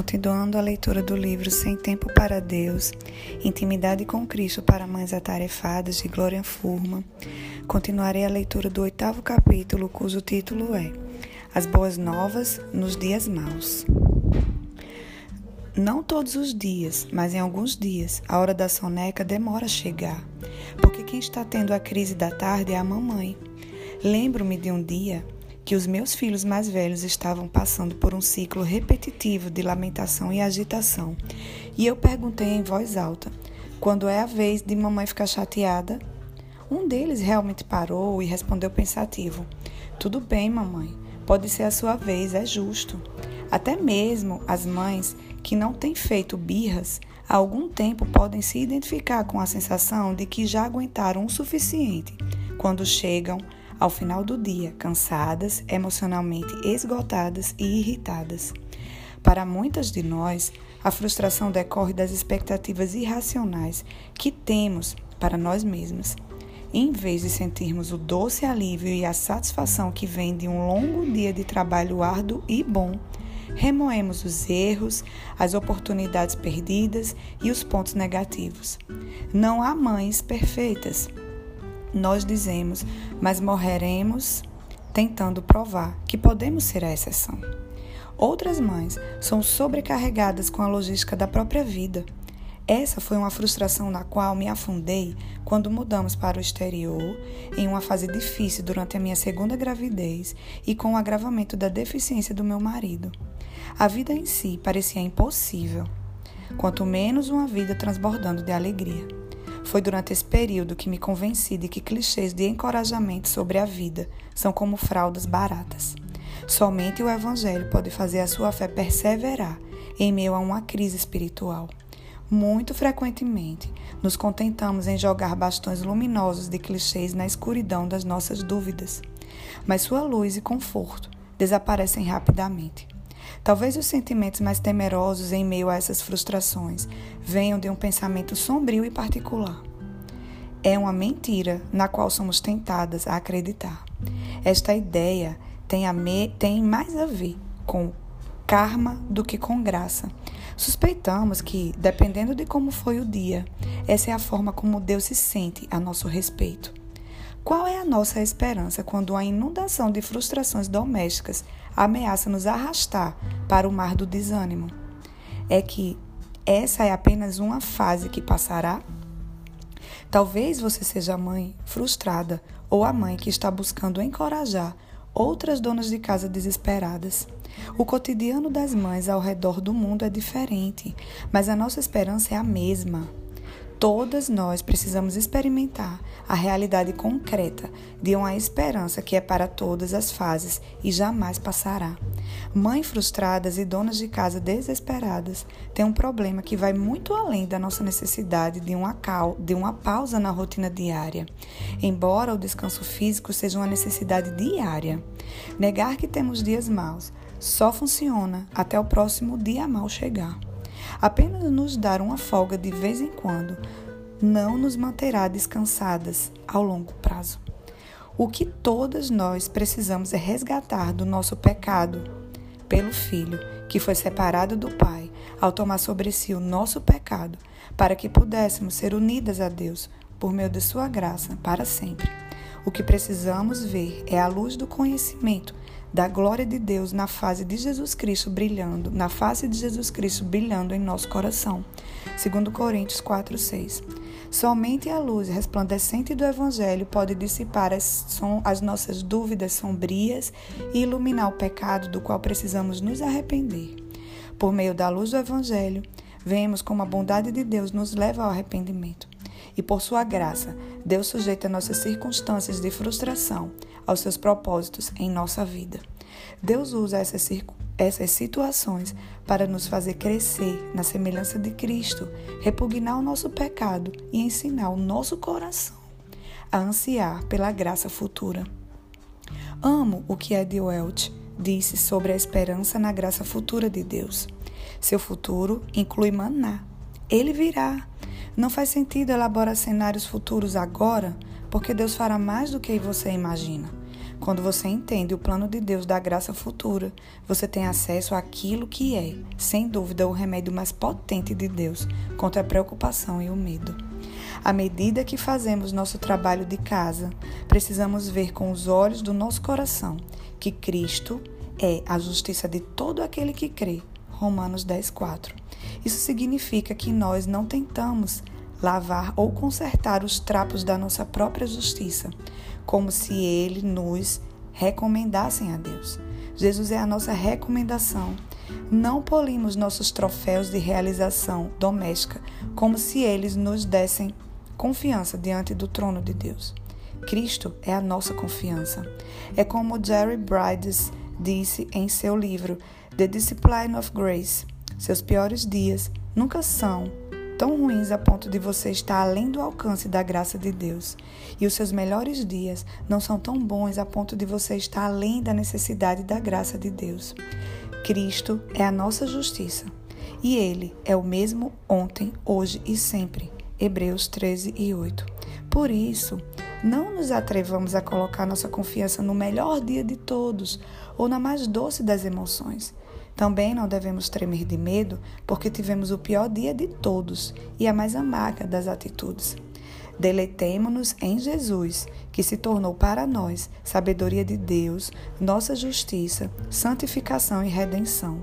Continuando a leitura do livro Sem Tempo para Deus, Intimidade com Cristo para Mães Atarefadas, de Glória Furman, continuarei a leitura do oitavo capítulo, cujo título é As Boas Novas nos Dias Maus. Não todos os dias, mas em alguns dias, a hora da soneca demora a chegar, porque quem está tendo a crise da tarde é a mamãe. Lembro-me de um dia que os meus filhos mais velhos estavam passando por um ciclo repetitivo de lamentação e agitação. E eu perguntei em voz alta: quando é a vez de mamãe ficar chateada? Um deles realmente parou e respondeu pensativo: Tudo bem, mamãe, pode ser a sua vez, é justo. Até mesmo as mães que não têm feito birras há algum tempo podem se identificar com a sensação de que já aguentaram o suficiente quando chegam ao final do dia, cansadas, emocionalmente esgotadas e irritadas. Para muitas de nós, a frustração decorre das expectativas irracionais que temos para nós mesmos. Em vez de sentirmos o doce alívio e a satisfação que vem de um longo dia de trabalho árduo e bom, remoemos os erros, as oportunidades perdidas e os pontos negativos. Não há mães perfeitas nós dizemos, mas morreremos tentando provar que podemos ser a exceção. Outras mães são sobrecarregadas com a logística da própria vida. Essa foi uma frustração na qual me afundei quando mudamos para o exterior, em uma fase difícil durante a minha segunda gravidez e com o agravamento da deficiência do meu marido. A vida em si parecia impossível, quanto menos uma vida transbordando de alegria. Foi durante esse período que me convenci de que clichês de encorajamento sobre a vida são como fraldas baratas. Somente o Evangelho pode fazer a sua fé perseverar em meio a uma crise espiritual. Muito frequentemente, nos contentamos em jogar bastões luminosos de clichês na escuridão das nossas dúvidas, mas sua luz e conforto desaparecem rapidamente. Talvez os sentimentos mais temerosos em meio a essas frustrações venham de um pensamento sombrio e particular. É uma mentira na qual somos tentadas a acreditar. Esta ideia tem, a me, tem mais a ver com karma do que com graça. Suspeitamos que, dependendo de como foi o dia, essa é a forma como Deus se sente a nosso respeito. Qual é a nossa esperança quando a inundação de frustrações domésticas ameaça nos arrastar para o mar do desânimo? É que essa é apenas uma fase que passará? Talvez você seja a mãe frustrada ou a mãe que está buscando encorajar outras donas de casa desesperadas. O cotidiano das mães ao redor do mundo é diferente, mas a nossa esperança é a mesma. Todas nós precisamos experimentar a realidade concreta de uma esperança que é para todas as fases e jamais passará. Mães frustradas e donas de casa desesperadas têm um problema que vai muito além da nossa necessidade de uma, cal, de uma pausa na rotina diária. Embora o descanso físico seja uma necessidade diária, negar que temos dias maus só funciona até o próximo dia mau chegar. Apenas nos dar uma folga de vez em quando não nos manterá descansadas ao longo prazo. O que todas nós precisamos é resgatar do nosso pecado pelo Filho, que foi separado do Pai, ao tomar sobre si o nosso pecado, para que pudéssemos ser unidas a Deus por meio de Sua graça para sempre. O que precisamos ver é a luz do conhecimento da glória de Deus na face de Jesus Cristo brilhando, na face de Jesus Cristo brilhando em nosso coração. Segundo Coríntios 4, 6. Somente a luz resplandecente do Evangelho pode dissipar as, as nossas dúvidas sombrias e iluminar o pecado do qual precisamos nos arrepender. Por meio da luz do Evangelho, vemos como a bondade de Deus nos leva ao arrependimento. E por sua graça, Deus sujeita nossas circunstâncias de frustração aos seus propósitos em nossa vida. Deus usa essas, essas situações para nos fazer crescer na semelhança de Cristo, repugnar o nosso pecado e ensinar o nosso coração a ansiar pela graça futura. Amo o que Ed Welch disse sobre a esperança na graça futura de Deus. Seu futuro inclui maná. Ele virá. Não faz sentido elaborar cenários futuros agora, porque Deus fará mais do que você imagina. Quando você entende o plano de Deus da graça futura, você tem acesso àquilo que é, sem dúvida, o remédio mais potente de Deus contra a preocupação e o medo. À medida que fazemos nosso trabalho de casa, precisamos ver com os olhos do nosso coração que Cristo é a justiça de todo aquele que crê. Romanos 10, 4. Isso significa que nós não tentamos lavar ou consertar os trapos da nossa própria justiça, como se ele nos recomendassem a Deus. Jesus é a nossa recomendação. Não polimos nossos troféus de realização doméstica como se eles nos dessem confiança diante do trono de Deus. Cristo é a nossa confiança. É como Jerry Brides disse em seu livro The Discipline of Grace: seus piores dias nunca são tão ruins a ponto de você estar além do alcance da graça de Deus. E os seus melhores dias não são tão bons a ponto de você estar além da necessidade da graça de Deus. Cristo é a nossa justiça. E Ele é o mesmo ontem, hoje e sempre. Hebreus 13 e 8. Por isso, não nos atrevamos a colocar nossa confiança no melhor dia de todos ou na mais doce das emoções. Também não devemos tremer de medo, porque tivemos o pior dia de todos e a mais amarga das atitudes. Deleitemo-nos em Jesus, que se tornou para nós sabedoria de Deus, nossa justiça, santificação e redenção.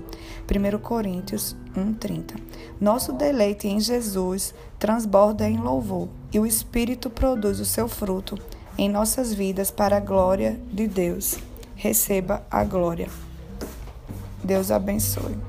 1 Coríntios 1:30. Nosso deleite em Jesus transborda em louvor, e o Espírito produz o seu fruto em nossas vidas para a glória de Deus. Receba a glória. Deus abençoe.